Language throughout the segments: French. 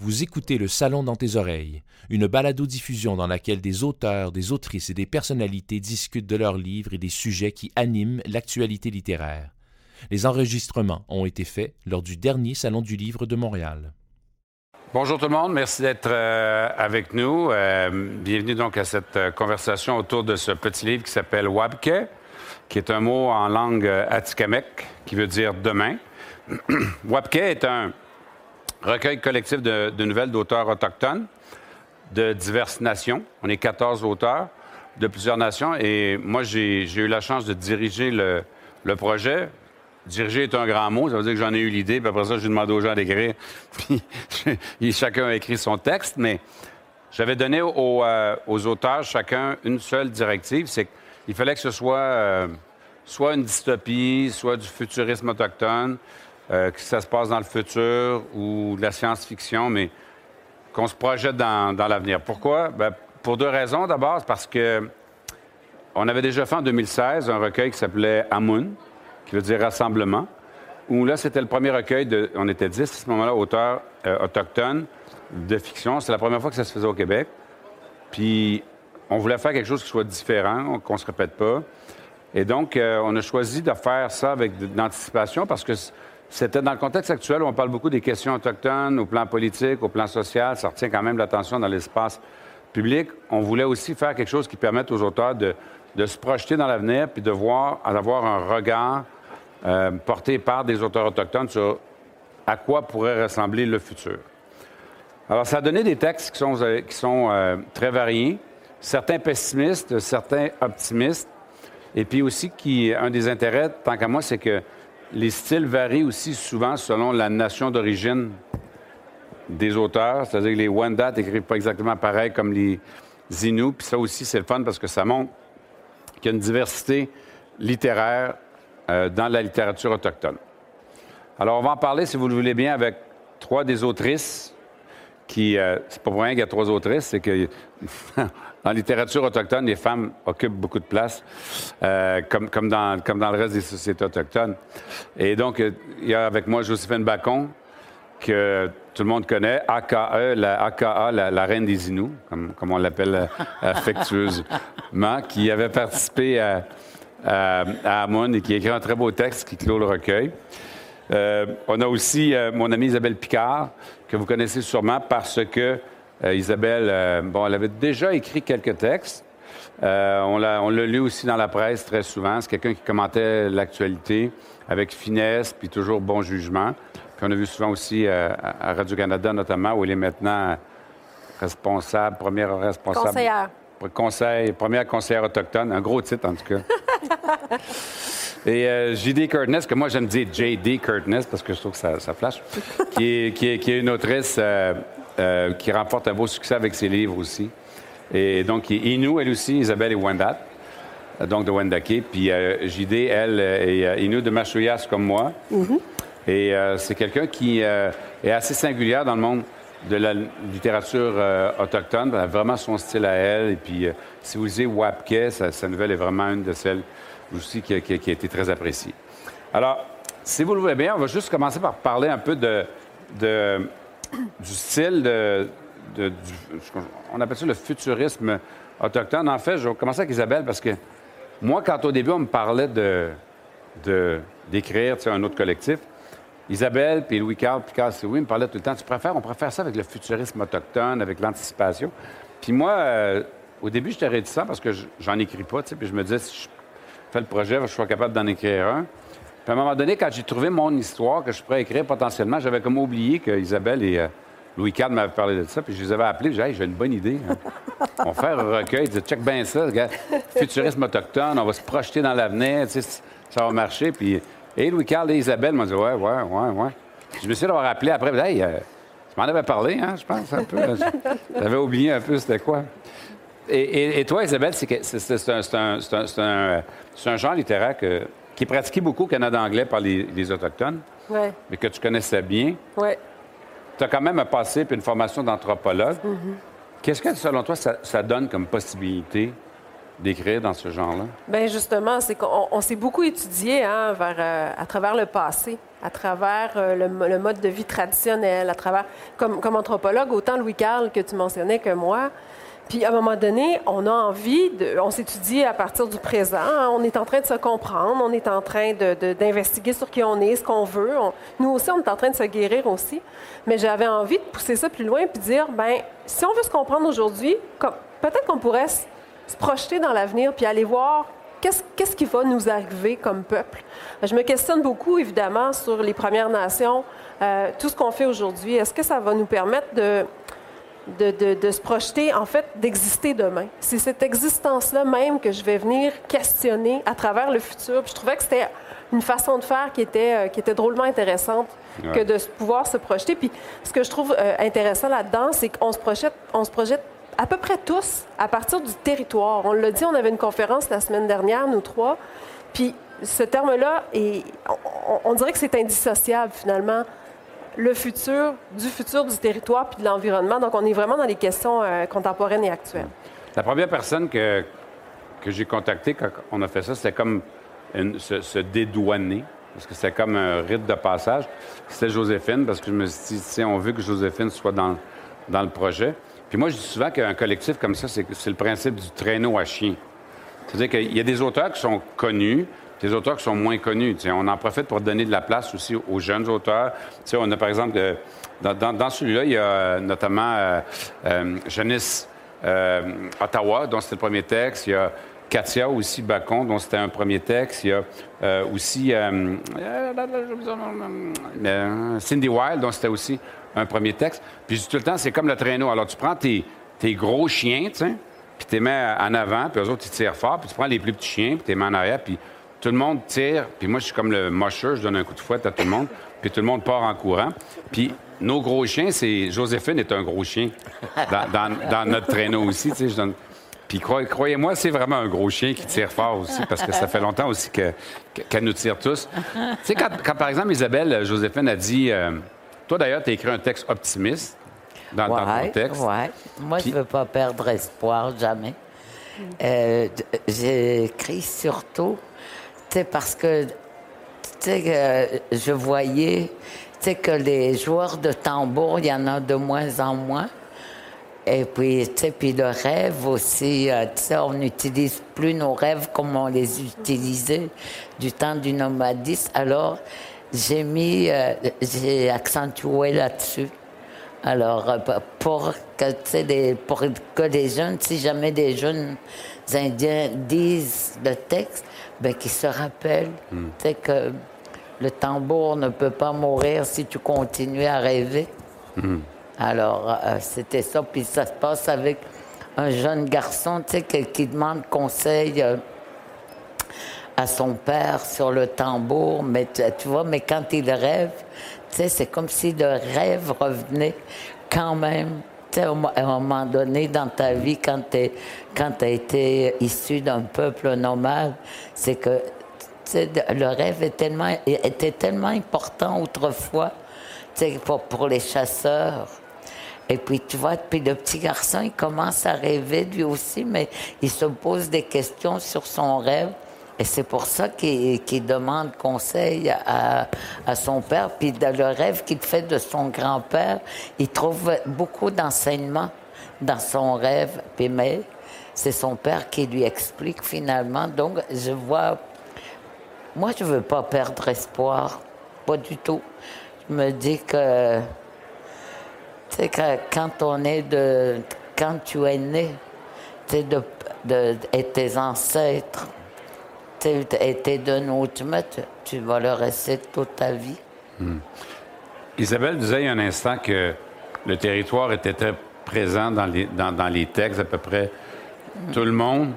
Vous écoutez Le Salon dans tes oreilles, une balado-diffusion dans laquelle des auteurs, des autrices et des personnalités discutent de leurs livres et des sujets qui animent l'actualité littéraire. Les enregistrements ont été faits lors du dernier Salon du Livre de Montréal. Bonjour tout le monde, merci d'être euh, avec nous. Euh, bienvenue donc à cette euh, conversation autour de ce petit livre qui s'appelle Wabke, qui est un mot en langue atikamekw qui veut dire demain. Wabke est un recueil collectif de, nouvelles d'auteurs autochtones de diverses nations. On est 14 auteurs de plusieurs nations et moi, j'ai eu la chance de diriger le, projet. Diriger est un grand mot, ça veut dire que j'en ai eu l'idée, puis après ça, j'ai demandé aux gens d'écrire, puis chacun a écrit son texte, mais j'avais donné euh, aux, auteurs chacun une seule directive, c'est qu'il fallait que ce soit euh, soit une dystopie, soit du futurisme autochtone, euh, que ça se passe dans le futur ou de la science-fiction, mais qu'on se projette dans, l'avenir. Pourquoi? Ben, pour deux raisons. D'abord, parce que on avait déjà fait en 2016 un recueil qui s'appelait Amun, qui veut dire rassemblement, où là, c'était le premier recueil de. On était dix à ce moment-là, auteurs euh, autochtones de fiction. C'est la première fois que ça se faisait au Québec. Puis, on voulait faire quelque chose qui soit différent, qu'on ne se répète pas. Et donc, euh, on a choisi de faire ça avec de l'anticipation parce que c'était dans le contexte actuel où on parle beaucoup des questions autochtones au plan politique, au plan social. Ça retient quand même l'attention dans l'espace public. On voulait aussi faire quelque chose qui permette aux auteurs de, se projeter dans l'avenir puis de voir, d'avoir un regard euh, porté par des auteurs autochtones sur à quoi pourrait ressembler le futur. Alors, ça a donné des textes qui sont, euh, euh, très variés, certains pessimistes, certains optimistes, et puis aussi qui, un des intérêts, tant qu'à moi, c'est que les styles varient aussi souvent selon la nation d'origine des auteurs. C'est-à-dire que les Wendat n'écrivent pas exactement pareil comme les Inuits. Puis ça aussi, c'est le fun parce que ça montre qu'il y a une diversité littéraire euh, dans la littérature autochtone. Alors, on va en parler, si vous le voulez bien, avec trois des autrices qui. Euh, c'est pas pour rien qu'il y a trois autrices, c'est que En littérature autochtone, les femmes occupent beaucoup de place, euh, comme, dans, dans le reste des sociétés autochtones. Et donc, il y a avec moi Joséphine Bacon, que tout le monde connaît, AKE, la, AKA, la, reine des Inuits, comme, on l'appelle euh, affectueusement, qui avait participé à, à, et qui a écrit un très beau texte qui clôt le recueil. Euh, on a aussi mon amie Isabelle Picard, que vous connaissez sûrement parce que Isabelle, euh, bon, elle avait déjà écrit quelques textes. Euh, on l'a lu aussi dans la presse très souvent. C'est quelqu'un qui commentait l'actualité avec finesse puis toujours bon jugement. Puis on a vu souvent aussi à Radio-Canada notamment, où elle est maintenant responsable, première responsable. Conseillère. Conseil, première conseillère autochtone. Un gros titre, en tout cas. Et J.D. Curtness, que moi j'aime dire J.D. Curtness parce que je trouve que ça, flash, qui, est, qui, est, une autrice euh, qui remporte un beau succès avec ses livres aussi. Et donc, Inou, elle aussi, Isabelle et Wendat, euh, donc de Wendake. Puis euh, JD, elle, et Inou de Machouyas comme moi. Mm-hmm. Et c'est quelqu'un qui est assez singulière dans le monde de la littérature autochtone. Elle a vraiment son style à elle. Et puis, si vous lisez Wapke, sa, nouvelle est vraiment une de celles aussi qui a, été très appréciée. Alors, si vous le voulez bien, on va juste commencer par parler un peu de, de du style de, on appelle ça le futurisme autochtone. En fait, je vais commencer avec Isabelle parce que moi, quand au début, on me parlait de, d'écrire un autre collectif, Isabelle puis Louis-Carl Picard oui, me parlaient tout le temps, tu préfères, on préfère ça avec le futurisme autochtone, avec l'anticipation. Puis moi, euh, au début, j'étais réticent parce que j'en écris pas, tu sais, puis je me disais, si je fais le projet, je sois capable d'en écrire un à un moment donné, quand j'ai trouvé mon histoire que je pourrais écrire potentiellement, j'avais comme oublié que Isabelle et euh, Louis IV m'avaient parlé de ça, puis je les avais appelés, j'ai dit, j'ai une bonne idée. Hein. On va faire un recueil, ils disaient, check bien ça, futurisme autochtone, on va se projeter dans l'avenir, ça va marcher. Puis, et Louis Carl et Isabelle m'ont dit, ouais, ouais, ouais, ouais. Je me suis d'avoir appelé après, hey, euh, tu m'en avais parlé, hein, je pense, un peu. J'avais oublié un peu c'était quoi. Et, toi, Isabelle, c'est un, un, un genre littéraire que qui est pratiqué beaucoup au Canada anglais par les, Autochtones, mais que tu connaissais bien. Oui. Tu as quand même un passé et une formation d'anthropologue. Mm-hmm. Qu'est-ce que, selon toi, ça, donne comme possibilité d'écrire dans ce genre-là? Bien, justement, c'est qu'on s'est beaucoup étudié hein, vers, euh, à travers le passé. à travers euh, le, mode de vie traditionnel, à travers, comme, comme anthropologue, autant Louis-Carl que tu mentionnais que moi, puis à un moment donné, on a envie, de, on s'étudie à partir du présent, hein. on est en train de se comprendre, on est en train d'investiguer sur qui on est, ce qu'on veut. nous aussi, on est en train de se guérir aussi. Mais j'avais envie de pousser ça plus loin puis dire, ben si on veut se comprendre aujourd'hui, peut-être qu'on pourrait se, projeter dans l'avenir puis aller voir qu'est-ce qui va nous arriver comme peuple. Je me questionne beaucoup, évidemment, sur les Premières Nations, euh, tout ce qu'on fait aujourd'hui. Est-ce que ça va nous permettre de de, se projeter, en fait, d'exister demain. C'est cette existence-là même que je vais venir questionner à travers le futur. Puis je trouvais que c'était une façon de faire qui était, euh, qui était drôlement intéressante que de pouvoir se projeter. Puis ce que je trouve euh, intéressant là-dedans, c'est qu'on se projette, on se projette à peu près tous à partir du territoire. On l'a dit, on avait une conférence la semaine dernière, nous trois. Puis ce terme-là, on, on dirait que c'est indissociable finalement le futur, du futur du territoire puis de l'environnement. Donc, on est vraiment dans les questions euh, contemporaines et actuelles. La première personne que, que j'ai contactée quand on a fait ça, c'était comme se, dédouaner, parce que c'était comme un rite de passage. C'était Joséphine, parce que je me suis dit, tiens, on veut que Joséphine soit dans, dans le projet. Puis moi, je dis souvent qu'un collectif comme ça, c'est le principe du traîneau à chien. C'est-à-dire qu'il y a des auteurs qui sont connus, des auteurs qui sont moins connus. on en profite pour donner de la place aussi aux jeunes auteurs. on a par exemple, euh, dans, celui-là, il y a notamment euh, euh, Janice euh, Ottawa, dont c'était le premier texte. Il y a Katia aussi Bacon, dont c'était un premier texte. Il y a aussi Cindy Wilde, dont c'était aussi un premier texte. Puis tout le temps, c'est comme le traîneau. Alors tu prends tes, tes gros chiens, puis tu les mets en avant, puis eux autres, ils tirent fort, puis tu prends les plus petits chiens, puis tu les mets en arrière, puis tout le monde tire, puis moi, je suis comme le mocheur, je donne un coup de fouette à tout le monde, puis tout le monde part en courant. Puis nos gros chiens, c'est... Joséphine est un gros chien dans, notre traîneau aussi, tu sais, je donne... Puis croyez-moi, c'est vraiment un gros chien qui tire fort aussi, parce que ça fait longtemps aussi qu'elle nous tire tous. Tu sais, quand, par exemple, Isabelle Joséphine a dit... Euh, toi, d'ailleurs, tu as écrit un texte optimiste dans, ton texte. Oui, Moi, je ne veux pas perdre espoir, jamais. Euh, j'ai écrit surtout c'est parce que je voyais que les joueurs de tambour, il y en a de moins en moins. Et puis, puis le rêve aussi, euh, on n'utilise plus nos rêves comme on les utilisait du temps du nomadisme. Alors, j'ai mis, euh, j'ai accentué là-dessus. Alors, euh, pour que, pour que les jeunes, si jamais des jeunes Indiens disent le texte, ben, qu'ils se rappellent hmm. que le tambour ne peut pas mourir si tu continues à rêver. Hmm. Alors, euh, c'était ça. Puis ça se passe avec un jeune garçon qui, qui demande conseil euh, à son père sur le tambour. Mais tu, vois, mais quand il rêve, c'est comme si le rêve revenait quand même à un moment donné dans ta vie, quand tu quand as été issu d'un peuple nomade, c'est que le rêve était tellement important autrefois pour, pour les chasseurs. Et puis, tu vois, puis le petit garçon, il commence à rêver lui aussi, mais il se pose des questions sur son rêve. Et c'est pour ça qu'il demande conseil à, son père. Puis dans le rêve qu'il fait de son grand-père, il trouve beaucoup d'enseignements dans son rêve. Puis mais c'est son père qui lui explique finalement. Donc je vois, moi je veux pas perdre espoir, pas du tout. Je me dis que, tu sais, quand on est de, quand tu es né, tu de, de, et tes ancêtres été de autre tu vas le rester toute ta vie. Hmm. Isabelle disait il y a un instant que le territoire était très présent dans les, dans, les textes, à peu près tout le monde.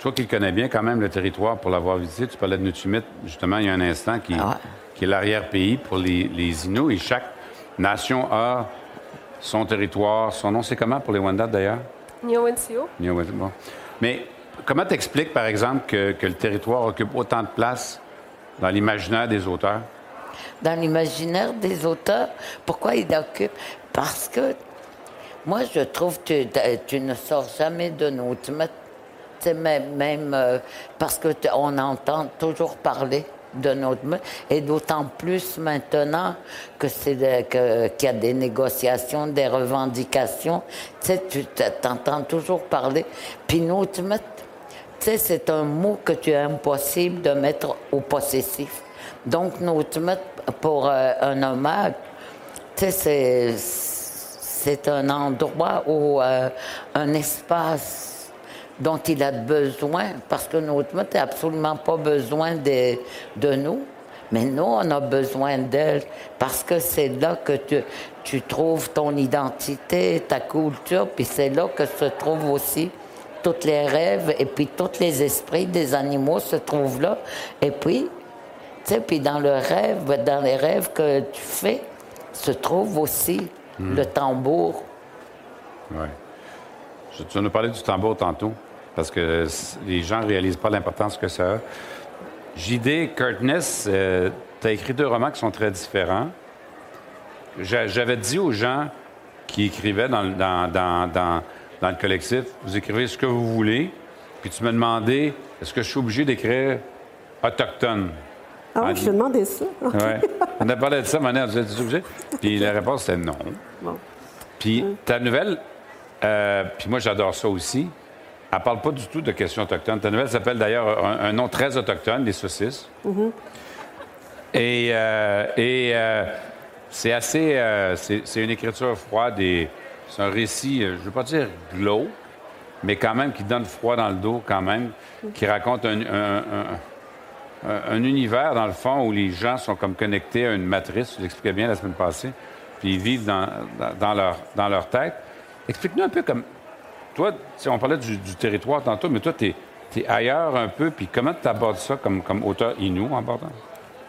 Toi qui le connais bien quand même, le territoire, pour l'avoir visité, tu parlais de Nutumit, justement, il y a un instant, qui, ah qui est l'arrière-pays pour les, les Inuits. Et chaque nation a son territoire, son nom. C'est comment pour les Wendat, d'ailleurs? Nio-Wensio. Bon. Mais Comment t'expliques, par exemple, que, le territoire occupe autant de place dans l'imaginaire des auteurs? Dans l'imaginaire des auteurs, pourquoi il occupe? Parce que moi, je trouve que tu, ne sors jamais de notre même, même euh, parce qu'on entend toujours parler de notre et d'autant plus maintenant que c'est qu'il y a des négociations, des revendications. Tu sais, tu t'entends toujours parler. Puis notre tu c'est un mot que tu es impossible de mettre au possessif. Donc, notre pour euh, un hommage, tu c'est un endroit ou euh, un espace dont il a besoin, parce que notre mot n'a absolument pas besoin de, de, nous, mais nous, on a besoin d'elle, parce que c'est là que tu, tu trouves ton identité, ta culture, puis c'est là que se trouvent aussi tous les rêves, et puis tous les esprits des animaux se trouvent là. Et puis, tu sais, puis dans le rêve, dans les rêves que tu fais, se trouve aussi hmm. le tambour. Oui. Tu nous parlais du tambour tantôt parce que les gens ne réalisent pas l'importance que ça a. J.D. Curtness, euh, tu as écrit deux romans qui sont très différents. J'avais dit aux gens qui écrivaient dans, le collectif, vous écrivez ce que vous voulez, puis tu me demandais, est-ce que je suis obligé d'écrire autochtone? Ah oui, je te demandais ça. Oui. On a parlé de ça, Mané, vous êtes obligé? Puis la réponse, c'était non. Bon. Puis ta nouvelle, euh, puis moi, j'adore ça aussi. Elle parle pas du tout de questions autochtones. Ta nouvelle s'appelle d'ailleurs un, nom très autochtone, les saucisses. Mm-hmm. Et, euh, et euh, c'est assez. C'est une écriture froide et c'est un récit, je ne veux pas dire glow, mais quand même qui donne froid dans le dos, quand même, qui raconte un, un, univers, dans le fond, où les gens sont comme connectés à une matrice. Tu l'expliquais bien la semaine passée. Puis ils vivent dans, leur, tête. Explique-nous un peu comme toi, on parlait du, territoire tantôt, mais toi, tu es, ailleurs un peu, puis comment tu abordes ça comme, comme auteur inou en bordant?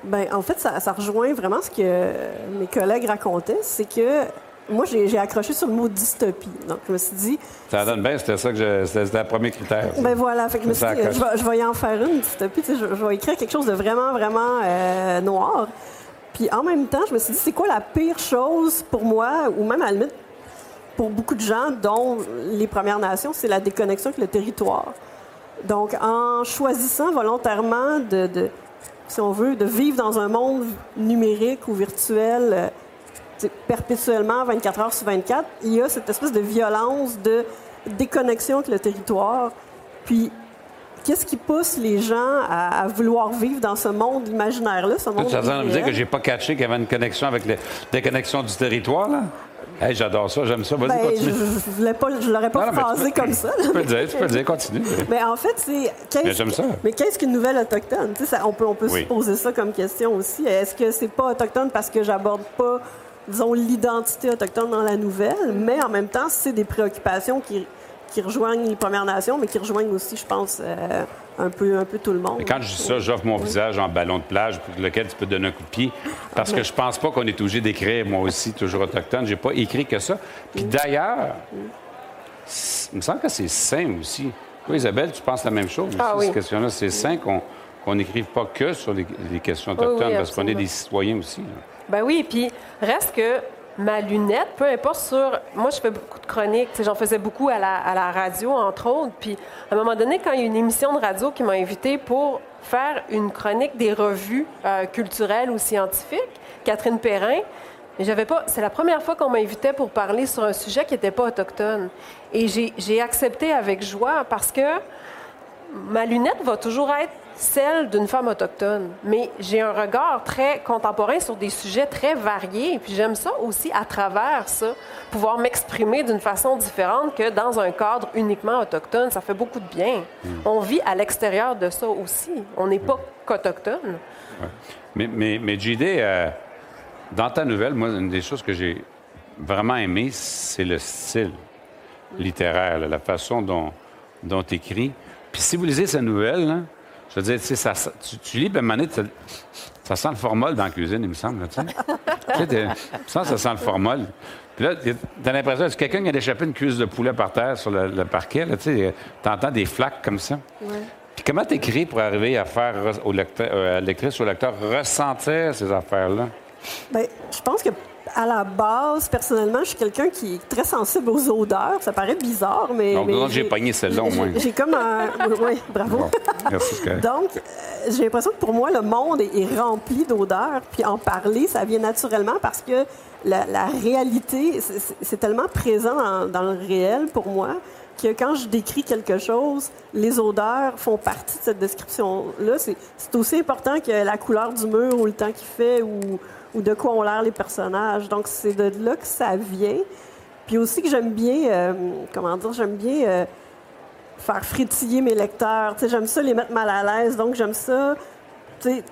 Bien, en fait, ça, rejoint vraiment ce que mes collègues racontaient, c'est que moi, j'ai accroché sur le mot dystopie. Donc, je me suis dit. Ça donne bien, c'était ça que c'était le premier critère. Ben voilà, fait que je me suis dit, je vais, y en faire une dystopie. Je, je, vais écrire quelque chose de vraiment, vraiment euh, noir. Puis en même temps, je me suis dit, c'est quoi la pire chose pour moi, ou même à la limite pour beaucoup de gens, dont les Premières Nations, c'est la déconnexion avec le territoire. Donc, en choisissant volontairement de, si on veut, de vivre dans un monde numérique ou virtuel euh, perpétuellement 24 heures sur 24, il y a cette espèce de violence de déconnexion avec le territoire. Puis, qu'est-ce qui pousse les gens à, vouloir vivre dans ce monde imaginaire-là? Ce monde tu as dire que j'ai pas catché qu'il y avait une connexion avec la déconnexion du territoire, là? j'adore ça, j'aime ça. Vas-y, ben, continue. Je ne l'aurais pas phrasé comme ça. Tu peux le dire, tu peux le dire, continue. Mais en fait, c'est. Mais j'aime ça. Mais qu'est-ce qu'une nouvelle autochtone? Ça, on peut, on peut se poser ça comme question aussi. Est-ce que c'est pas autochtone parce que j'aborde pas, disons, l'identité autochtone dans la nouvelle, mais en même temps, c'est des préoccupations qui, qui rejoignent les Premières Nations, mais qui rejoignent aussi, je pense, euh, un peu, un peu tout le monde. Mais quand je dis ça, j'offre mon visage en ballon de plage pour lequel tu peux donner un coup de pied. Parce que je pense pas qu'on est obligé d'écrire, moi aussi, toujours autochtone. J'ai pas écrit que ça. Puis d'ailleurs, il me semble que c'est sain aussi. Toi, Isabelle, tu penses la même chose ah, aussi, cette question-là. C'est sain qu'on n'écrive pas que sur les, questions autochtones, parce qu'on est des citoyens aussi. Ben oui, puis reste que ma lunette, peu importe sur. Moi, je fais beaucoup de chroniques. J'en faisais beaucoup à la, radio, entre autres. Puis, à un moment donné, quand il y a une émission de radio qui m'a invité pour faire une chronique des revues euh, culturelles ou scientifiques, Catherine Perrin, j'avais pas. C'est la première fois qu'on m'invitait pour parler sur un sujet qui n'était pas autochtone. Et j'ai accepté avec joie parce que ma lunette va toujours être celle d'une femme autochtone. Mais j'ai un regard très contemporain sur des sujets très variés. Et puis j'aime ça aussi, à travers ça, pouvoir m'exprimer d'une façon différente que dans un cadre uniquement autochtone. Ça fait beaucoup de bien. Hmm. On vit à l'extérieur de ça aussi. On n'est pas qu'autochtone. Mais, mais, mais JD, euh, dans ta nouvelle, moi, une des choses que j'ai vraiment aimé, c'est le style littéraire, la façon dont, dont tu écris. Puis si vous lisez sa nouvelle, là, je veux dire, ça, tu, tu lis, ben, manette, ça, ça sent le formol dans la cuisine, il me semble. Tu sais, ça, ça sent le formol. Puis là, t'as l'impression que quelqu'un qui a échappé une cuisse de poulet par terre sur le, parquet, tu sais, t'entends des flaques comme ça? Puis comment t'écris pour arriver à faire au lecteur, euh, à lectrice ou au lecteur ressentir ces affaires-là? Bien, je pense que à la base, personnellement, je suis quelqu'un qui est très sensible aux odeurs. Ça paraît bizarre, mais. Donc, mais j'ai pogné celle-là au moins. J'ai comme un. Oui, bravo. Bon, merci. Donc, euh, j'ai l'impression que pour moi, le monde est, est rempli d'odeurs. Puis en parler, ça vient naturellement parce que la, la réalité, c'est- tellement présent dans, dans le réel pour moi que quand je décris quelque chose, les odeurs font partie de cette description-là. C'est aussi important que la couleur du mur ou le temps qu'il fait ou, ou de quoi ont l'air les personnages. Donc, c'est de là que ça vient. Puis aussi que j'aime bien, euh, comment dire, j'aime bien euh, faire frétiller mes lecteurs. Tu sais, j'aime ça les mettre mal à l'aise. Donc, j'aime ça, tu sais,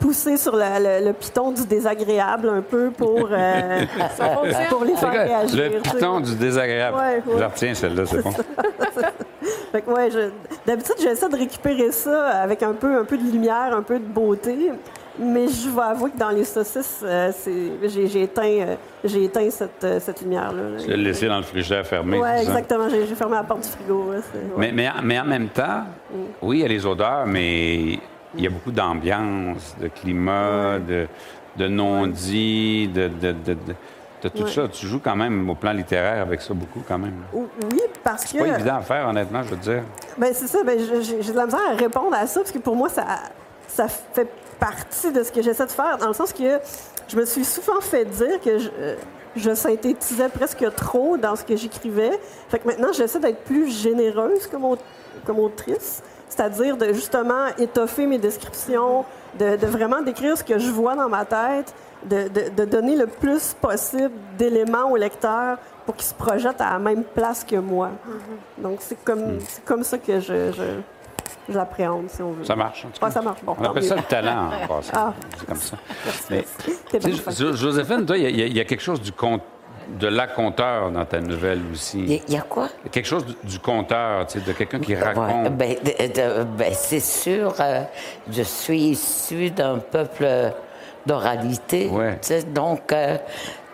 pousser sur le, le- le piton du désagréable un peu pour, euh, pour les faire réagir. Le piton du désagréable. Ouais, ouais. Je retiens celle-là, c'est bon. Fait que, ouais, je- d'habitude, j'essaie de récupérer ça avec un peu, un peu de lumière, un peu de beauté. Mais je vais avouer que dans les saucisses, euh, j'ai, éteint, euh, j'ai éteint cette, euh, cette lumière-là. là. Je l'ai laissé dans le frigidaire fermé. Ça? exactement. J'ai, fermé la porte du frigo. là, c'est- ouais. Mais, mais, mais en même temps, oui, il y a les odeurs, mais il y a beaucoup d'ambiance, de climat, de, de non-dit, de, de, de- de- tout Ouais. ça. Tu joues quand même au plan littéraire avec ça beaucoup, quand même. Oui, parce que. C'est pas évident à faire, honnêtement, je veux dire. Ben, c'est ça. J'ai j'ai de la misère à répondre à ça parce que pour moi, ça, ça fait partie de ce que j'essaie de faire, dans le sens que je me suis souvent fait dire que je, euh, je synthétisais presque trop dans ce que j'écrivais. Fait que maintenant, j'essaie d'être plus généreuse comme, au- comme autrice, c'est-à-dire de justement étoffer mes descriptions, de, de vraiment décrire ce que je vois dans ma tête, de, de- de donner le plus possible d'éléments au lecteur pour qu'il se projette à la même place que moi. Donc, c'est comme, c'est comme ça que je, je- je l'appréhende, si on veut. Ça marche. en tout cas. Ouais, ça marche. Bon, On appelle mieux. ça le talent, en passant. Ah. C'est comme ça. Mais, Joséphine, toi, il y a- y, y quelque chose du con- de la conteur dans ta nouvelle aussi. Il y, a quoi? Quelque chose du, du conteur, tu sais, de quelqu'un qui raconte. Ouais, ben, de- de- ben, c'est sûr, euh, je suis issu d'un peuple d'oralité. Ouais. tu sais, Donc, euh,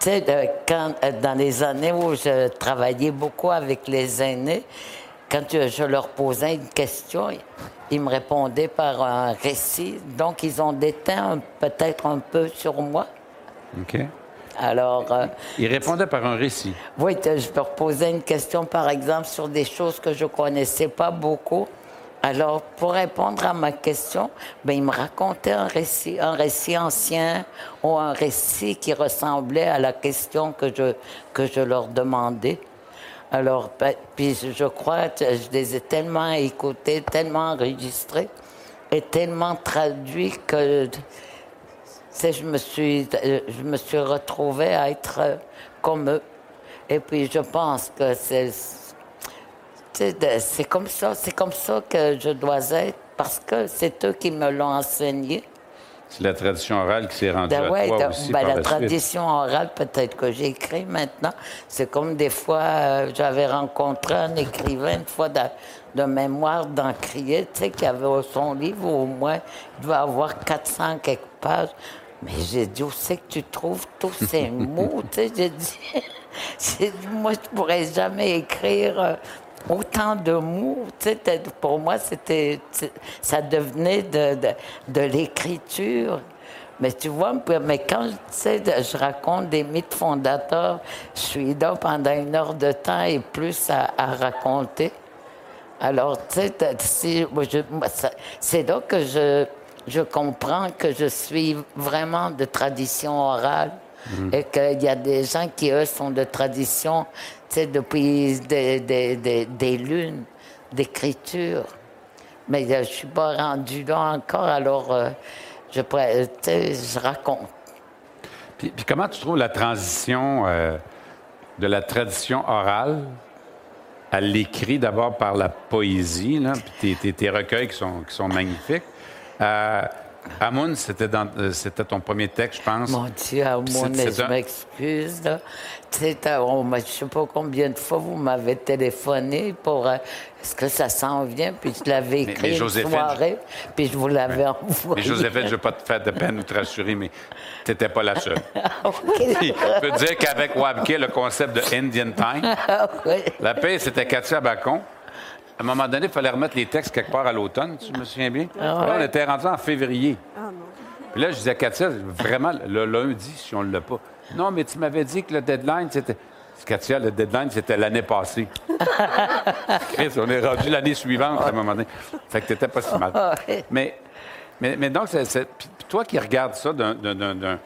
tu sais, quand, euh, dans les années où je travaillais beaucoup avec les aînés, quand je, leur posais une question, ils me répondaient par un récit. Donc, ils ont déteint peut-être un peu sur moi. OK. Alors, euh, Il répondait par un récit. oui, je leur posais une question, par exemple, sur des choses que je connaissais pas beaucoup. Alors, pour répondre à ma question, ben, ils me racontaient un récit, un récit ancien ou un récit qui ressemblait à la question que je, que je leur demandais. Alors, ben, puis je- crois que je les ai tellement écoutés, tellement enregistrés et tellement traduits que je me suis, je retrouvée à être euh, comme eux. Et puis je pense que comme ça, c'est comme ça que je dois être parce que c'est eux qui me l'ont enseigné. C'est la tradition orale qui s'est rendue Ben à ouais, toi aussi ben, par la tradition orale, peut-être que j'écris maintenant. C'est comme des fois, euh, j'avais rencontré un écrivain une fois de, de mémoire d'Encrier, tu sais, qui avait son livre au moins, il devait avoir 400 quelques pages. Mais j'ai dit, où c'est que tu trouves tous ces mots? tu sais, j'ai dit, moi, je pourrais jamais écrire euh, autant de mots. Pour moi, c'était, ça devenait de, de, de l'écriture. Mais tu vois, mais quand je raconte des mythes fondateurs, je suis là pendant une heure de temps et plus à, à raconter. Alors, tu sais, c'est là que je, je comprends que je suis vraiment de tradition orale et qu'il y a des gens qui, eux, sont de tradition, depuis des, lunes d'écriture. Mais euh, je ne suis pas rendu là encore, alors euh, je, sais, je raconte. Puis, comment tu trouves la transition euh, de la tradition orale à l'écrit, d'abord par la poésie, puis tes, recueils qui sont, magnifiques. Euh, Amoun, c'était, dans- euh, c'était ton premier texte, je pense. Mon Dieu, c'est- je un- m'excuse. sais, m'a- je sais pas combien de fois vous m'avez téléphoné pour euh, est-ce que ça s'en vient, puis je l'avais Mais- écrit mais une Joséphine, soirée, puis je vous l'avais Mais envoyé. Joséphine, je ne veux pas te faire de peine ou te rassurer, mais tu n'étais pas la seule. OK. Puis, je peux te dire qu'avec Wabke, le concept de Indian Time, Ah, oui. la paix, c'était Katia Bacon. À un moment donné, il fallait remettre les textes quelque part à l'automne, tu me souviens bien? Là, on était rendu en février. Ah non. Puis là, je disais à Katia, vraiment, le lundi, si on ne l'a pas, Non, mais tu m'avais dit que le deadline, c'était. Katia, le deadline, c'était l'année passée. Chris, on est rendu l'année suivante à un moment donné. Fait que t'étais pas si mal. Mais, mais, donc, c'est, toi qui regardes ça d'un. Tu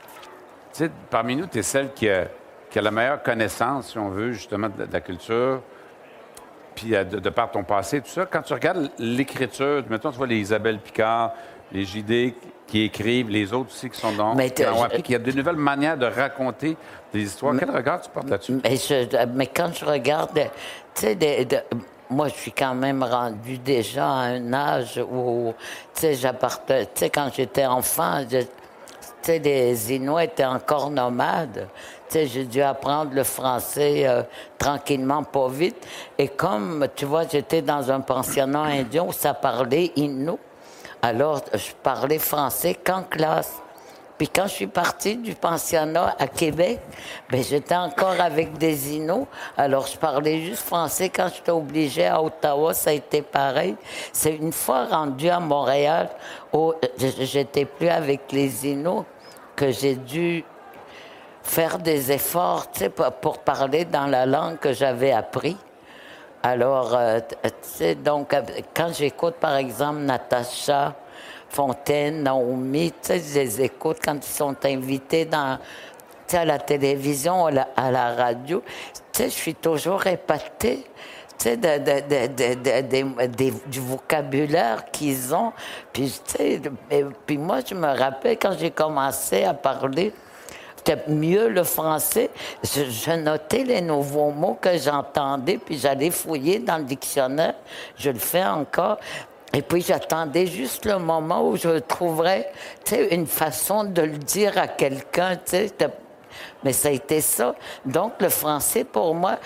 sais, parmi nous, tu es celle qui a, qui a, la meilleure connaissance, si on veut, justement, de, la culture, puis de, de, par ton passé, tout ça. Quand tu regardes l'écriture, mettons, tu vois les Isabelle Picard, les JD qui écrivent, les autres aussi qui sont dans. Mais ont appris qu'il y a de nouvelles manières de raconter des histoires. Quel regard tu portes là-dessus? Mais, quand je regarde, tu sais, moi, je suis quand même rendu déjà à un âge où, tu sais, j'appartenais, tu sais, quand j'étais enfant, tu sais, les Inuits étaient encore nomades. J'ai dû apprendre le français euh, tranquillement, pas vite. Et comme, tu vois, j'étais dans un pensionnat indien où ça parlait Inuit. Alors, je parlais français qu'en classe. Puis quand je suis partie du pensionnat à Québec, ben j'étais encore avec des inos. Alors je parlais juste français. Quand j'étais obligée à Ottawa, ça a été pareil. C'est une fois rendue à Montréal, où j'étais plus avec les inos, que j'ai dû faire des efforts pour parler dans la langue que j'avais appris. Alors, euh, sais, donc, euh, quand j'écoute, par exemple, Natacha Fontaine, Naomi, je les écoute quand ils sont invités dans, à la télévision, à la, à la radio. Je suis toujours épatée de, de, du vocabulaire qu'ils ont. Puis, puis moi, je me rappelle quand j'ai commencé à parler mieux le français. Je, notais les nouveaux mots que j'entendais, puis j'allais fouiller dans le dictionnaire. Je le fais encore. Et puis j'attendais juste le moment où je trouverais une façon de le dire à quelqu'un. Mais ça a été ça. Donc le français, pour moi,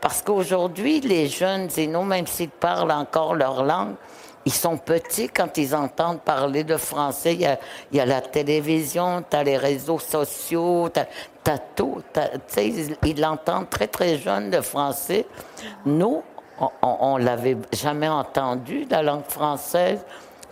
parce qu'aujourd'hui, les jeunes, et nous, même s'ils parlent encore leur langue, ils sont petits quand ils entendent parler de français. Il y a, la télévision, tu as les réseaux sociaux, tu as, tout. ils, ils l'entendent très, très jeune, le français. Nous, on ne l'avait jamais entendu, la langue française.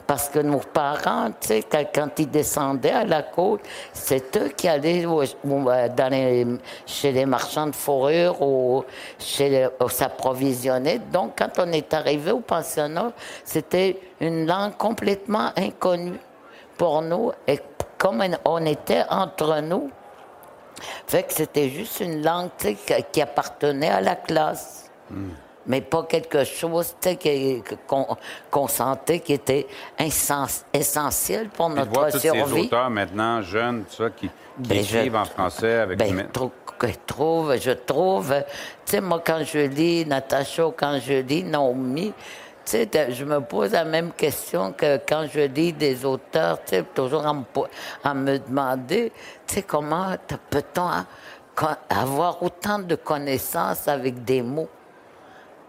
Parce que nos parents, tu sais, quand ils descendaient à la côte, c'est eux qui allaient dans chez les marchands de fourrure ou chez s'approvisionner. Donc, quand on est arrivé au pensionnat, c'était une langue complètement inconnue pour nous. Et comme on était entre nous, fait que c'était juste une langue qui appartenait à la classe. Hmm mais pas quelque chose qu'on sentait qui était essentiel pour notre vois tous survie. Ces auteurs maintenant jeunes, ça, qui, ben, écrivent en français avec. Ben, je trouve, je trouve, tu sais, moi quand je lis Natacha, quand je lis Naomi, tu sais, je me pose la même question que quand je lis des auteurs, tu sais, toujours à me, à me demander, tu sais, comment peut-on avoir autant de connaissances avec des mots?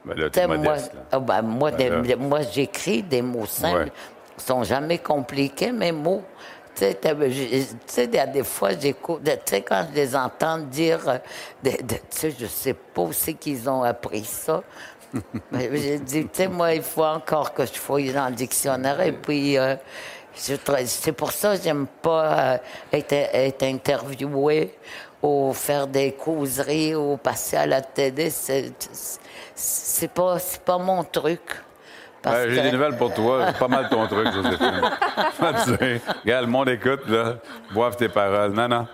Moi, moi, j'écris des mots simples. Ils sont jamais compliqués, mes mots. Tu sais, il y a des fois, j'écoute, tu sais, quand je les entends dire, euh, tu sais, je sais pas où c'est qu'ils ont appris ça. J'ai dit, tu sais, moi, il faut encore que je fouille dans le dictionnaire. Et puis, euh, c'est pour ça que j'aime pas euh, être, être interviewé ou faire des causeries ou passer à la télé. C'est pas, pas mon truc. J'ai des nouvelles pour toi. C'est pas mal ton truc, Joséphine. Regarde, le monde écoute, là. Boive tes paroles. Non, non.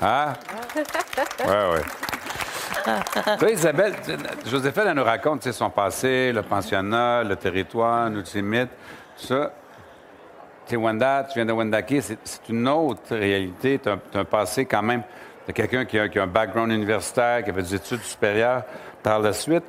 Hein? Oui, oui. Toi, Isabelle, Joséphine, elle nous raconte son passé, le pensionnat, le territoire, nous mythes, tout ça. Tu Wanda, tu viens de Wendake, c'est une autre réalité. Tu as, un passé quand même de quelqu'un qui, qui a, un background universitaire, qui a fait des études supérieures par la suite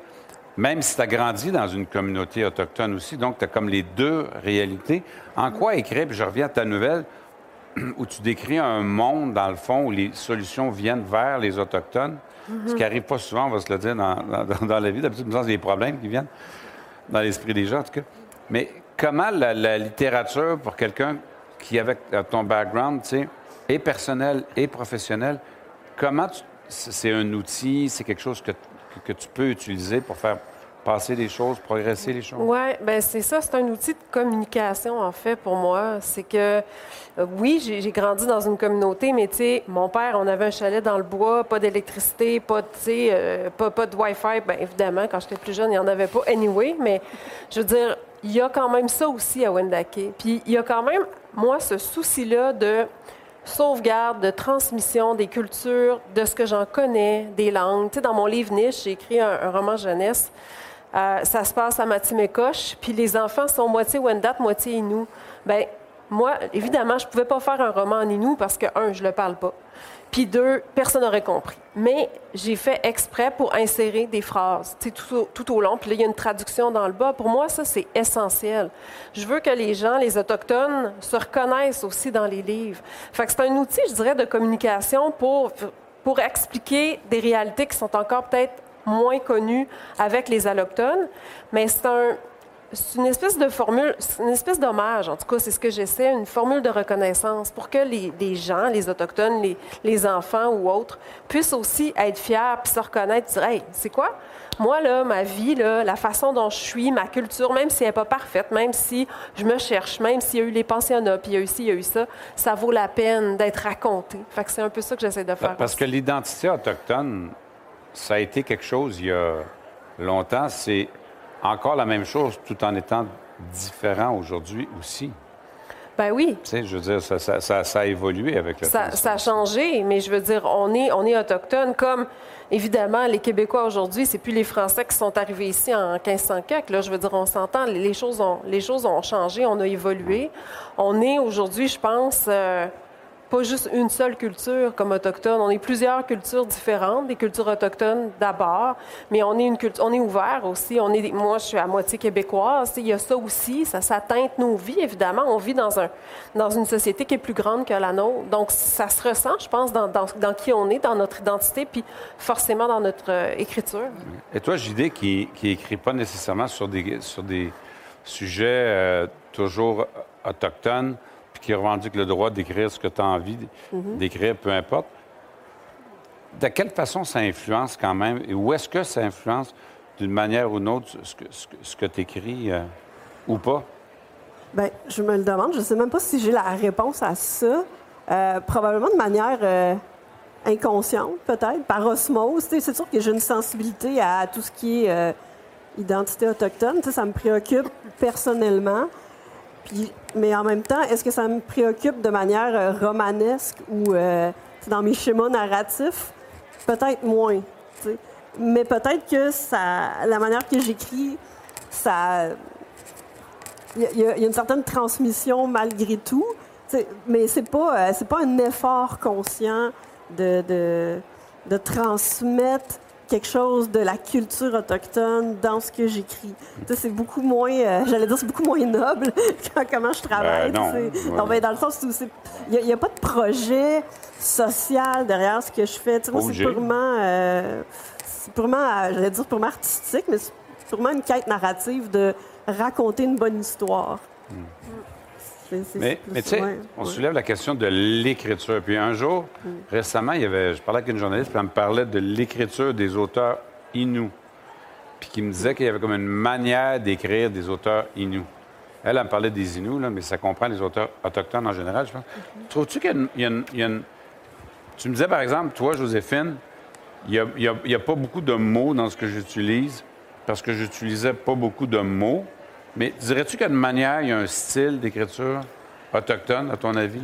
même si tu as grandi dans une communauté autochtone aussi, donc tu as comme les deux réalités. En quoi écrire, puis je reviens à ta nouvelle, où tu décris un monde, dans le fond, où les solutions viennent vers les Autochtones, ce qui n'arrive pas souvent, on va se le dire, dans, la vie. D'habitude, c'est des problèmes qui viennent dans l'esprit des gens, en tout cas. Mais comment la, littérature, pour quelqu'un qui, avec ton background, tu sais, est personnel et professionnel, comment c'est un outil, c'est quelque chose que que tu peux utiliser pour faire passer les choses, progresser les choses? Oui, ben c'est ça. C'est un outil de communication, en fait, pour moi. C'est que, euh, oui, j'ai grandi dans une communauté, mais tu sais, mon père, on avait un chalet dans le bois, pas d'électricité, pas, euh, pas, pas de Wi-Fi. Bien, évidemment, quand j'étais plus jeune, il n'y en avait pas anyway, mais je veux dire, il y a quand même ça aussi à Wendake. Puis il y a quand même, moi, ce souci-là de sauvegarde, de transmission des cultures, de ce que j'en connais, des langues. Tu dans mon livre Niche, j'ai écrit un roman jeunesse euh, ça se passe à Matimécoche, puis les enfants sont moitié Wendat, moitié Inou. Bien, moi, évidemment, je ne pouvais pas faire un roman en Inou parce que, un, je ne le parle pas. Puis deux, personne n'aurait compris. Mais j'ai fait exprès pour insérer des phrases tout au, tout au long. Puis là, il y a une traduction dans le bas. Pour moi, ça, c'est essentiel. Je veux que les gens, les Autochtones, se reconnaissent aussi dans les livres. Fait que c'est un outil, je dirais, de communication pour, pour expliquer des réalités qui sont encore peut-être moins connu avec les allochtones, mais c'est un, une espèce de formule, une espèce d'hommage, en tout cas, c'est ce que j'essaie, une formule de reconnaissance pour que les, gens, les Autochtones, les, les, enfants ou autres, puissent aussi être fiers puis se reconnaître, dire Hey, c'est quoi? Moi, là, ma vie, là, la façon dont je suis, ma culture, même si elle n'est pas parfaite, même si je me cherche, même s'il y a eu les pensionnats, puis il y a eu ci, il y a eu ça, ça vaut la peine d'être raconté. Fait que c'est un peu ça que j'essaie de faire. Parce que l'identité autochtone, ça a été quelque chose il y a longtemps. C'est encore la même chose tout en étant différent aujourd'hui aussi. Ben oui. Tu sais, je veux dire, ça, ça, ça, a évolué avec le ça, temps. Ça a changé, mais je veux dire, on est, on est autochtone comme, évidemment, les Québécois aujourd'hui, c'est plus les Français qui sont arrivés ici en 1500 Là, je veux dire, on s'entend, les choses, ont, les choses ont changé, on a évolué. On est aujourd'hui, je pense... Euh, pas juste une seule culture comme autochtone. On est plusieurs cultures différentes, des cultures autochtones d'abord, mais on est une culture, on est ouvert aussi. On est, moi, je suis à moitié québécoise. Il y a ça aussi. Ça, ça teinte nos vies, évidemment. On vit dans un, dans une société qui est plus grande que la nôtre. Donc, ça se ressent, je pense, dans, dans, dans qui on est, dans notre identité, puis forcément dans notre euh, écriture. Et toi, JD, qui, qui écrit pas nécessairement sur des, sur des sujets euh, toujours autochtones, qui revendique le droit d'écrire ce que tu as envie mhm. d'écrire, peu importe. De quelle façon ça influence quand même, et où est-ce que ça influence d'une manière ou d'une autre ce que, ce que tu écris euh, ou pas? Bien, je me le demande. Je ne sais même pas si j'ai la réponse à ça. Euh, probablement de manière euh, inconsciente, peut-être, par osmose. C'est sûr que j'ai une sensibilité à tout ce qui est identité autochtone. ça me préoccupe personnellement mais en même temps, est-ce que ça me préoccupe de manière euh, romanesque ou euh, dans mes schémas narratifs? Peut-être moins. Mais peut-être que ça, la manière que j'écris, ça. Il y, a une certaine transmission malgré tout. Mais c'est pas, euh, pas un effort conscient de transmettre quelque chose de la culture autochtone dans ce que j'écris. C'est beaucoup moins, euh, j'allais dire, c'est beaucoup moins noble comment je travaille. Ben non, ben, dans le sens où il n'y a, pas de projet social derrière ce que je fais. Moi, c'est purement, euh, purement, euh, j'allais dire purement artistique, mais c'est purement une quête narrative de raconter une bonne histoire. Mais, tu sais, on soulève la question de l'écriture. Puis un jour, mm. récemment, il y avait, je parlais avec une journaliste, puis elle me parlait de l'écriture des auteurs inuits. Puis qui me disait qu'il y avait comme une manière d'écrire des auteurs inuits. Elle, elle me parlait des Inuits, là, mais ça comprend les auteurs autochtones en général, je pense. Mm-hmm. Trouves-tu qu'il y, a une... Tu me disais, par exemple, toi, Joséphine, il n'y a, pas beaucoup de mots dans ce que j'utilise parce que j'utilisais pas beaucoup de mots. Mais dirais-tu qu'il y a une manière, il y a un style d'écriture autochtone, à ton avis?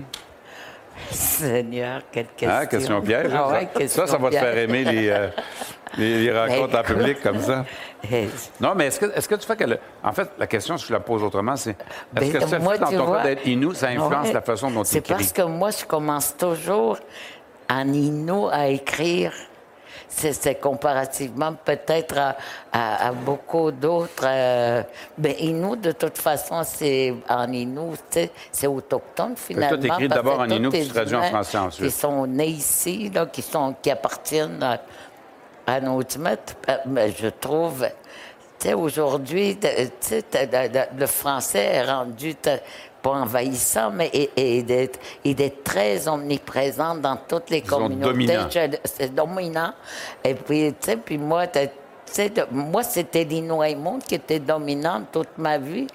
Seigneur, quelle question. Ah, question piège. Hein? Ah ça, ça, va te faire aimer les, euh, les, rencontres en public comme ça. non, mais est-ce que, est que, tu fais que. En fait, la question, si je la pose autrement, c'est est-ce que ça fait dans ton cas d'être Inou, ça influence la façon dont tu écris? C'est parce que moi, je commence toujours en Inou à écrire c'est comparativement peut-être à, beaucoup d'autres. Euh, ben, Inou, de toute façon, c'est en Inou, c'est autochtone finalement. Toi, écris d'abord en Inou, puis tu traduis en français ensuite. Qui sont nés ici, là, qui, sont, qui appartiennent à, à notre maître. Mais je trouve aujourd'hui, le français est rendu envahissant, mais et, d'être très omniprésent dans toutes les communautés. C'est dominant. Et puis, tu sais, puis moi, moi, c'était l'Inuit qui était dominante toute ma vie.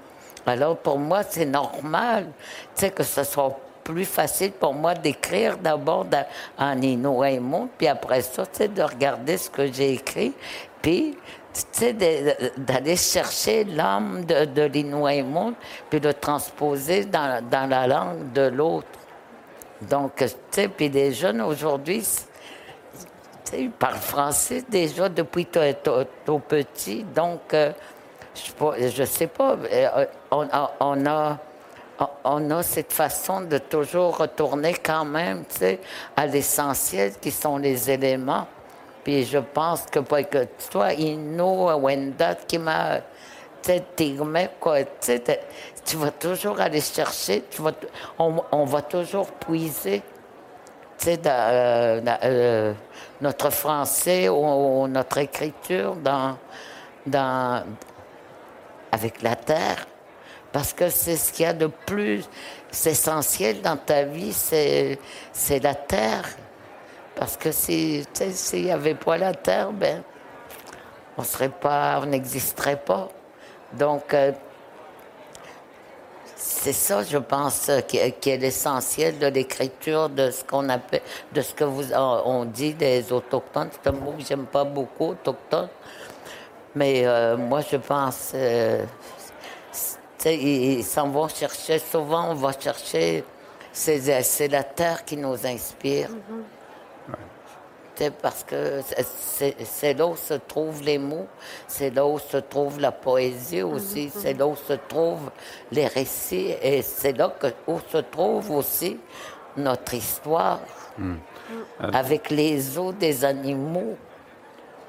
Alors, pour moi, c'est normal que ce soit plus facile pour moi d'écrire d'abord en Inuit puis après ça, de regarder ce que j'ai écrit, puis d'aller chercher l'âme de, de l'Inuit puis de transposer dans, dans la langue de l'autre. Donc, tu sais, puis les jeunes aujourd'hui, ils parlent français déjà depuis tout, petit. Donc, euh, je ne sais pas, euh, on a, on, a, on a cette façon de toujours retourner quand même, tu sais, à l'essentiel qui sont les éléments. Puis je pense que, toi, Inno, Wendat, qui m'a tu vas toujours aller chercher, on, va toujours puiser euh, euh, notre français ou, notre écriture avec la terre. Parce que c'est ce qu'il y a de plus essentiel dans ta vie, c'est la terre. Parce que s'il n'y avait pas la terre, ben, on serait pas, on n'existerait pas. Donc, euh, c'est ça, je pense, euh, qui, est l'essentiel de l'écriture de ce qu'on appelle, de ce que vous on dit des autochtones. C'est un mot que j'aime pas beaucoup, autochtone. Mais euh, moi, je pense, ils s'en vont chercher. Souvent, on va chercher. C'est la terre qui nous inspire. Mm-hmm parce que c'est là où se trouvent les mots, c'est là où se trouve la poésie aussi, mhm. c'est là où se trouvent les récits et c'est là que, où se trouve aussi notre histoire hmm. avec les os des animaux.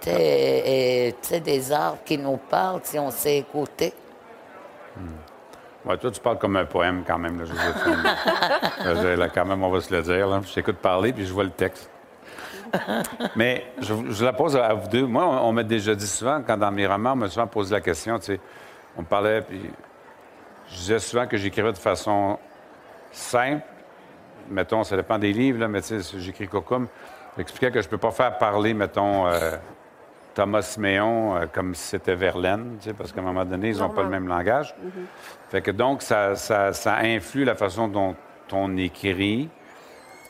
Et, des arbres qui nous parlent si on sait écouter. Hmm. toi, tu parles comme un poème quand même, là, là, quand même, on va se le dire. Là. Je t'écoute parler, puis je vois le texte. Mais je, la pose à vous deux. Moi, on, m'a déjà dit souvent, quand dans mes romans, on m'a souvent posé la question, tu sais, on me parlait, puis je disais souvent que j'écrivais de façon simple. Mettons, ça dépend des livres, là, mais tu sais, j'écris Cocum. J'expliquais que je ne peux pas faire parler, mettons, euh, Thomas Méon euh, comme si c'était Verlaine, tu sais, parce qu'à un moment donné, ils n'ont pas le même langage. Mm-hmm. Fait que donc, ça, ça, ça influe la façon dont on écrit.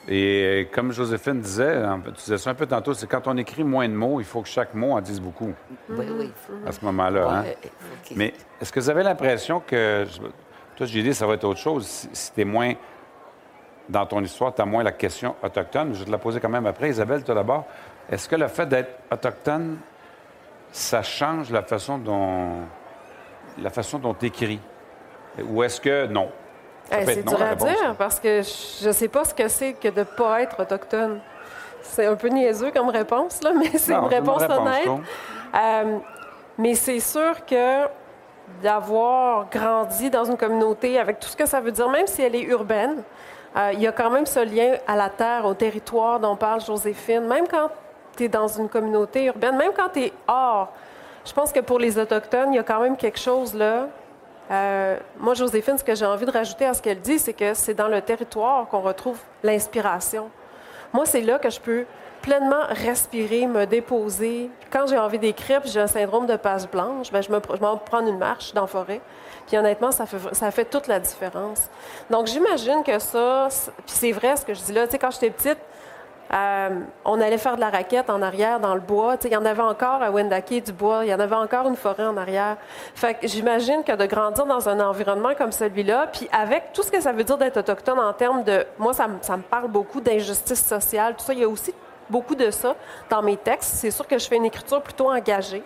Et comme Joséphine disait, tu disais ça un peu tantôt, c'est quand on écrit moins de mots, il faut que chaque mot en dise beaucoup. Oui, oui. À ce moment-là. hein? Mais est-ce que vous avez l'impression que. Toi, j'ai dit, ça va être autre chose. Si, tu es moins. Dans ton histoire, tu as moins la question autochtone? Je vais te la poser quand même après. Isabelle, toi d'abord. Est-ce que le fait d'être autochtone, ça change la façon dont. la façon dont tu écris? Ou est-ce que non? C'est dur à dire parce que je ne sais pas ce que c'est que de ne pas être autochtone. C'est un peu niaiseux comme réponse, là, mais c'est une réponse honnête. Euh, mais c'est sûr que d'avoir grandi dans une communauté avec tout ce que ça veut dire, même si elle est urbaine, euh, il y a quand même ce lien à la terre, au territoire dont parle Joséphine. Même quand tu es dans une communauté urbaine, même quand tu es hors, je pense que pour les Autochtones, il y a quand même quelque chose là euh, moi, Joséphine, ce que j'ai envie de rajouter à ce qu'elle dit, c'est que c'est dans le territoire qu'on retrouve l'inspiration. Moi, c'est là que je peux pleinement respirer, me déposer. Quand j'ai envie d'écrire, puis j'ai un syndrome de page blanche, bien, je, me, prends une marche dans la forêt. Puis honnêtement, ça fait, ça fait toute la différence. Donc, j'imagine que ça, puis c'est vrai ce que je dis là. Tu sais, quand j'étais petite, euh, on allait faire de la raquette en arrière dans le bois. Il y en avait encore à Wendake du bois. Il y en avait encore une forêt en arrière. J'imagine que de grandir dans un environnement comme celui-là, puis avec tout ce que ça veut dire d'être autochtone en termes de... Moi, ça, me parle beaucoup d'injustice sociale. Tout ça, il y a aussi beaucoup de ça dans mes textes. C'est sûr que je fais une écriture plutôt engagée.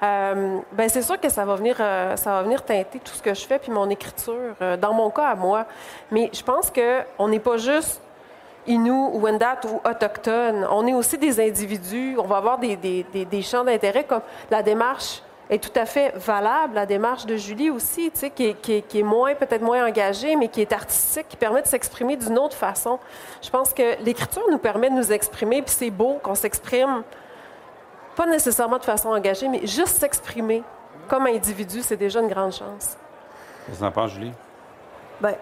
Euh, ben c'est sûr que ça va venir, euh, ça va venir teinter tout ce que je fais puis mon écriture. dans mon cas à moi, mais je pense que on n'est pas juste Inou, Wendat ou autochtones. On est aussi des individus. On va avoir des, des, champs d'intérêt comme la démarche est tout à fait valable, la démarche de Julie aussi, tu sais, qui, est, moins, peut-être moins engagée, mais qui est artistique, qui permet de s'exprimer d'une autre façon. Je pense que l'écriture nous permet de nous exprimer, puis c'est beau qu'on s'exprime, pas nécessairement de façon engagée, mais juste s'exprimer comme individu, c'est déjà une grande chance. Qu'est-ce que tu en penses, Julie? Bien,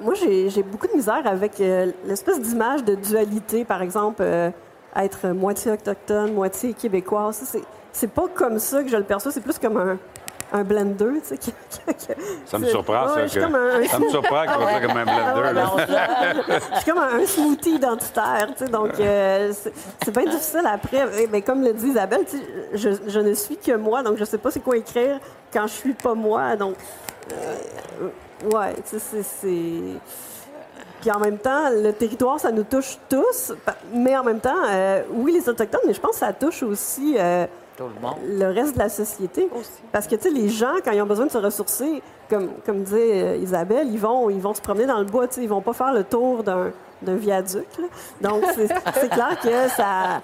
moi, j'ai beaucoup de misère avec euh, l'espèce d'image de dualité, par exemple, euh, être moitié autochtone, moitié québécois. C'est pas comme ça que je le perçois, c'est plus comme un, un blender, tu sais. ça me surprend, ça. Que... Un... Ça me surprend que tu comme un blender. je suis comme un, smoothie identitaire, tu sais. Donc, euh, c'est bien difficile après. Mais comme le dit Isabelle, je, je, ne suis que moi, donc je ne sais pas c'est quoi écrire quand je suis pas moi. Donc, euh, ouais, tu sais, c'est. Puis en même temps, le territoire, ça nous touche tous. Mais en même temps, euh, oui, les Autochtones, mais je pense que ça touche aussi le, reste de la société. Parce que, tu sais, les gens, quand ils ont besoin de se ressourcer, comme, comme disait euh, Isabelle, ils vont, ils vont se promener dans le bois, tu sais, ils vont pas faire le tour d'un, viaduc. Donc, c'est, clair que ça...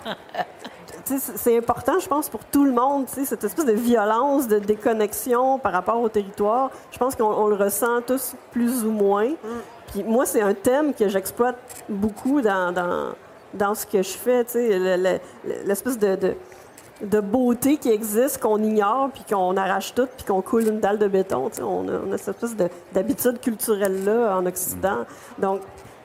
C'est important, je pense, pour tout le monde, cette espèce de violence, de déconnexion par rapport au territoire. Je pense qu'on le ressent tous plus ou moins. Mm. Puis moi, c'est un thème que j'exploite beaucoup dans, dans, dans, ce que je fais, l'espèce de de beauté qui existe, qu'on ignore, puis qu'on arrache tout, puis qu'on coule une dalle de béton. On a, on a, cette espèce d'habitude culturelle-là en Occident. Donc,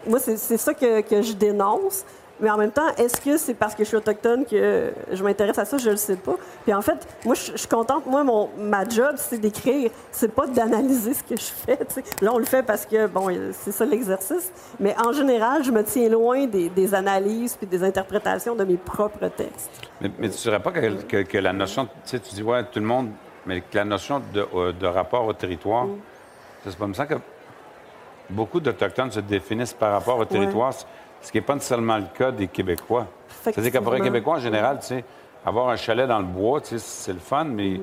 moi, c'est ça que, que je dénonce. Mais en même temps, est-ce que c'est parce que je suis autochtone que je m'intéresse à ça? Je ne le sais pas. Puis en fait, moi, je, suis contente. Moi, mon, ma job, c'est d'écrire. C'est pas d'analyser ce que je fais. Là, on le fait parce que, bon, c'est ça l'exercice. Mais en général, je me tiens loin des, analyses puis des interprétations de mes propres textes. Mais, tu ne dirais pas que, la notion, tu sais, tu dis, ouais, tout le monde, mais que la notion de, euh, rapport au territoire, mm. c'est pas me semble que beaucoup d'Autochtones se définissent par rapport au territoire. Ce qui n'est pas nécessairement le cas des Québécois. C'est-à-dire qu'après les Québécois, en général, tu sais, avoir un chalet dans le bois, tu sais, c'est le fun, mais mm.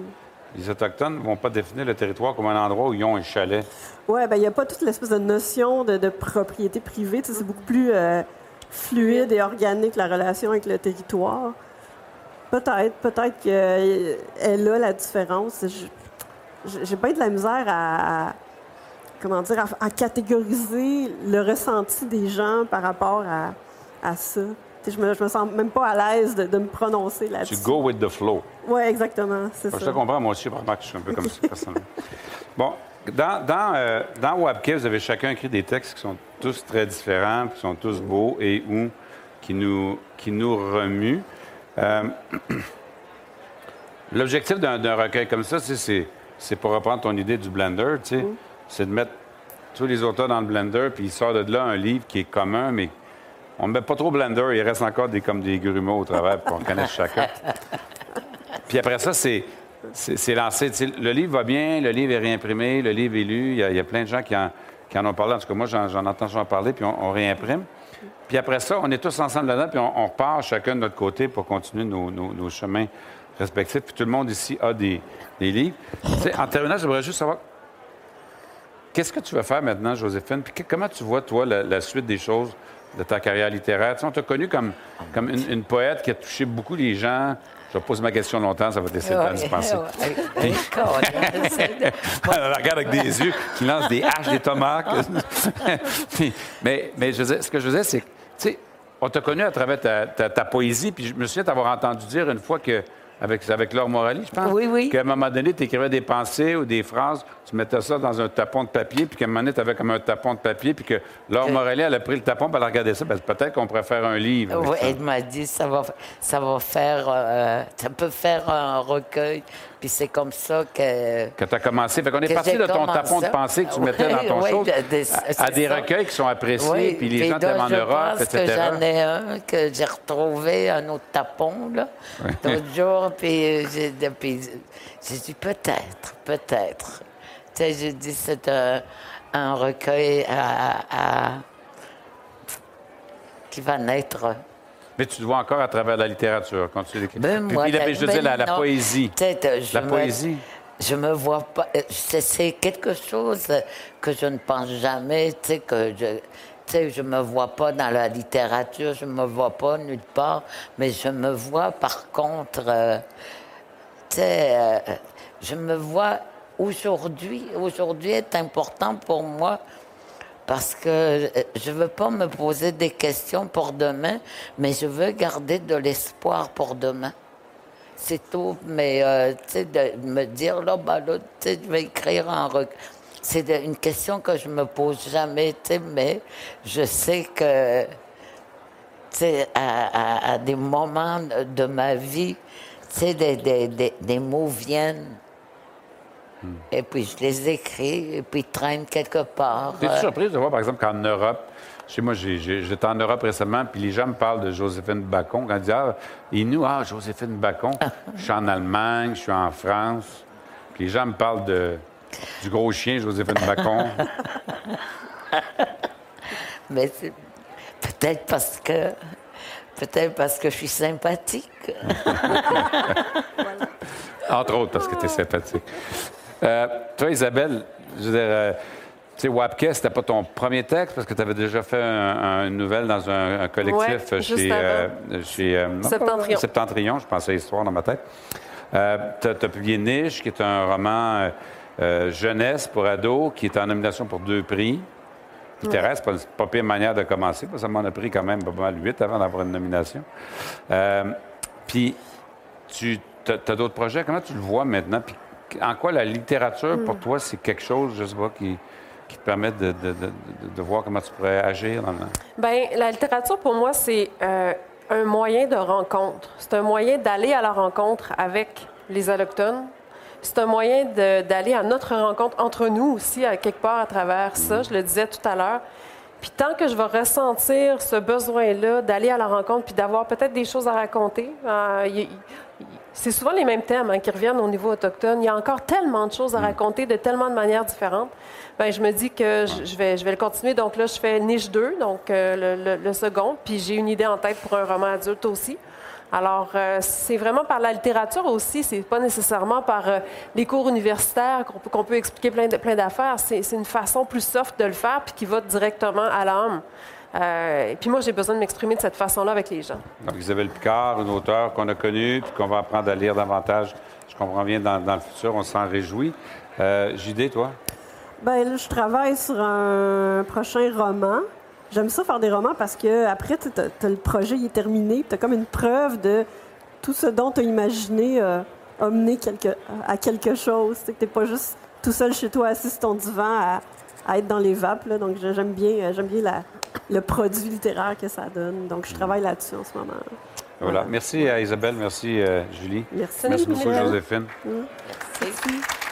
les Autochtones ne vont pas définir le territoire comme un endroit où ils ont un chalet. Oui, bien, il n'y a pas toute l'espèce de notion de, propriété privée. Tu sais, c'est beaucoup plus euh, fluide et organique, la relation avec le territoire. Peut-être, peut-être qu'elle a la différence. J'ai pas eu de la misère à comment dire, à, catégoriser le ressenti des gens par rapport à, à ça. Je me, je me sens même pas à l'aise de, me prononcer là-dessus. Tu go with the flow. Oui, exactement. C'est ça. Je te comprends, moi aussi, je que je suis un peu comme ça, personnellement. Bon, dans, dans, euh, dans Webkit, vous avez chacun écrit des textes qui sont tous très différents, qui sont tous beaux et ou qui nous, qui nous remuent. Euh, l'objectif d'un recueil comme ça, c'est pour reprendre ton idée du blender, tu sais. Mm c'est de mettre tous les auteurs dans le blender, puis il sort de là un livre qui est commun, mais on ne met pas trop blender, il reste encore des, comme des grumeaux au travers pour qu'on connaisse chacun. Puis après ça, c'est, c'est, lancé. le livre va bien, le livre est réimprimé, le livre est lu. Il y a, plein de gens qui en, qui en, ont parlé. En tout cas, moi, j'en, entends souvent parler, puis on, réimprime. Puis après ça, on est tous ensemble là-dedans, puis on, repart chacun de notre côté pour continuer nos, chemins respectifs. Puis tout le monde ici a des, des livres. en terminant, j'aimerais juste savoir Qu'est-ce que tu vas faire maintenant, Joséphine? Puis comment tu vois, toi, la, suite des choses de ta carrière littéraire? Tu sais, on t'a connu comme, comme une, poète qui a touché beaucoup les gens. Je poser ma question longtemps, ça va t'essayer de d'y penser. Elle regarde avec des yeux qui lancent des haches, des tomates. mais mais je ce que je veux dire, c'est que, tu sais, on t'a connu à travers ta, ta poésie, puis je me souviens t'avoir entendu dire une fois que avec, avec Laure Morali, je pense. Oui, oui. Qu'à un moment donné, tu écrivais des pensées ou des phrases, tu mettais ça dans un tapon de papier, puis qu'à un moment donné, tu avais comme un tapon de papier, puis que Laure Morali, elle a pris le tapon, puis elle a regardé ça, ben, peut-être qu'on pourrait faire un livre. Oui, elle m'a dit, ça va, ça va faire, euh, ça peut faire un recueil. Puis c'est comme ça que. Que tu as commencé. Fait qu'on est parti de ton tapon de pensée que tu mettais dans ton oui, à, des recueils qui sont appréciés, puis les gens t'aiment en Europe, etc. J'en ai un que j'ai retrouvé, un autre tapon, là, l'autre jour, puis j'ai dit peut-être, peut-être. Sais, j'ai dit c'est un, recueil à, qui va naître mais tu te vois encore à travers la littérature quand tu l'écris. Ben, moi, je veux dire, la, poésie. la poésie. Je me vois pas. Euh, c'est quelque chose que je ne pense jamais, tu sais, que je. Tu sais, je me vois pas dans la littérature, je me vois pas nulle part, mais je me vois par contre, euh, tu sais, euh, je me vois aujourd'hui. Aujourd'hui est important pour moi parce que euh, je ne veux pas me poser des questions pour demain, mais je veux garder de l'espoir pour demain. C'est tout, mais euh, tu sais, de me dire, là, là tu sais, je vais écrire un recueil. C'est une question que je me pose jamais, tu sais, mais je sais que, tu à, à, des moments de ma vie, des, des, des, des, mots viennent. Et puis je les écris, et puis ils traînent quelque part. Es-tu euh. surprise de voir, par exemple, qu'en Europe, chez moi, j'étais en Europe récemment, puis les gens me parlent de Joséphine Bacon. Quand ils disent Ah, et nous, ah, Joséphine Bacon. je suis en Allemagne, je suis en France. Puis les gens me parlent de, du gros chien, Joséphine Bacon. Mais c'est peut-être parce que. Peut-être parce que je suis sympathique. Entre autres, parce que tu es sympathique. Euh, toi, Isabelle, je veux dire, euh, tu sais, Wapke, c'était pas ton premier texte parce que tu avais déjà fait une nouvelle dans un, collectif chez, euh, chez Septentrion. Septentrion. Je pensais à Histoire dans ma tête. tu as, publié Niche, qui est un roman jeunesse pour ados, qui est en nomination pour deux prix. Thérèse, pas, pas pire manière de commencer, parce que ça m'en a pris quand même pas mal huit avant d'avoir une nomination. Euh, puis, tu as, d'autres projets? Comment tu le vois maintenant? Puis, en quoi la littérature, pour hmm. toi, c'est quelque chose, je sais pas, qui, qui te permet de, de, de, voir comment tu pourrais agir dans le... Bien, la littérature, pour moi, c'est euh, un moyen de rencontre. C'est un moyen d'aller à la rencontre avec les Allochtones, c'est un moyen d'aller à notre rencontre entre nous aussi, à quelque part à travers ça. Je le disais tout à l'heure. Puis tant que je vais ressentir ce besoin-là d'aller à la rencontre puis d'avoir peut-être des choses à raconter, euh, c'est souvent les mêmes thèmes hein, qui reviennent au niveau autochtone. Il y a encore tellement de choses à mm. raconter de tellement de manières différentes. Bien, je me dis que je, vais, je vais le continuer. Donc là, je fais Niche 2, donc euh, le, second. Puis j'ai une idée en tête pour un roman adulte aussi. Alors, euh, c'est vraiment par la littérature aussi, c'est pas nécessairement par euh, les cours universitaires qu'on peut, expliquer plein, plein d'affaires. C'est une façon plus soft de le faire, puis qui va directement à l'âme. Euh, et puis moi, j'ai besoin de m'exprimer de cette façon-là avec les gens. Donc, Isabelle Picard, une auteure qu'on a connue, puis qu'on va apprendre à lire davantage, je comprends bien, dans, le futur, on s'en réjouit. JD, toi? Bien, là, je travaille sur un prochain roman. J'aime ça faire des romans parce que après, le projet est terminé, tu as comme une preuve de tout ce dont tu as imaginé euh, amener à quelque chose. Tu n'es pas juste tout seul chez toi assis sur ton divan à, être dans les vapes. Donc j'aime bien, euh, j'aime bien le produit littéraire que ça donne. Donc je travaille là-dessus en ce moment. Voilà. Merci à Isabelle, merci euh, Julie. Merci, merci beaucoup Joséphine. Merci.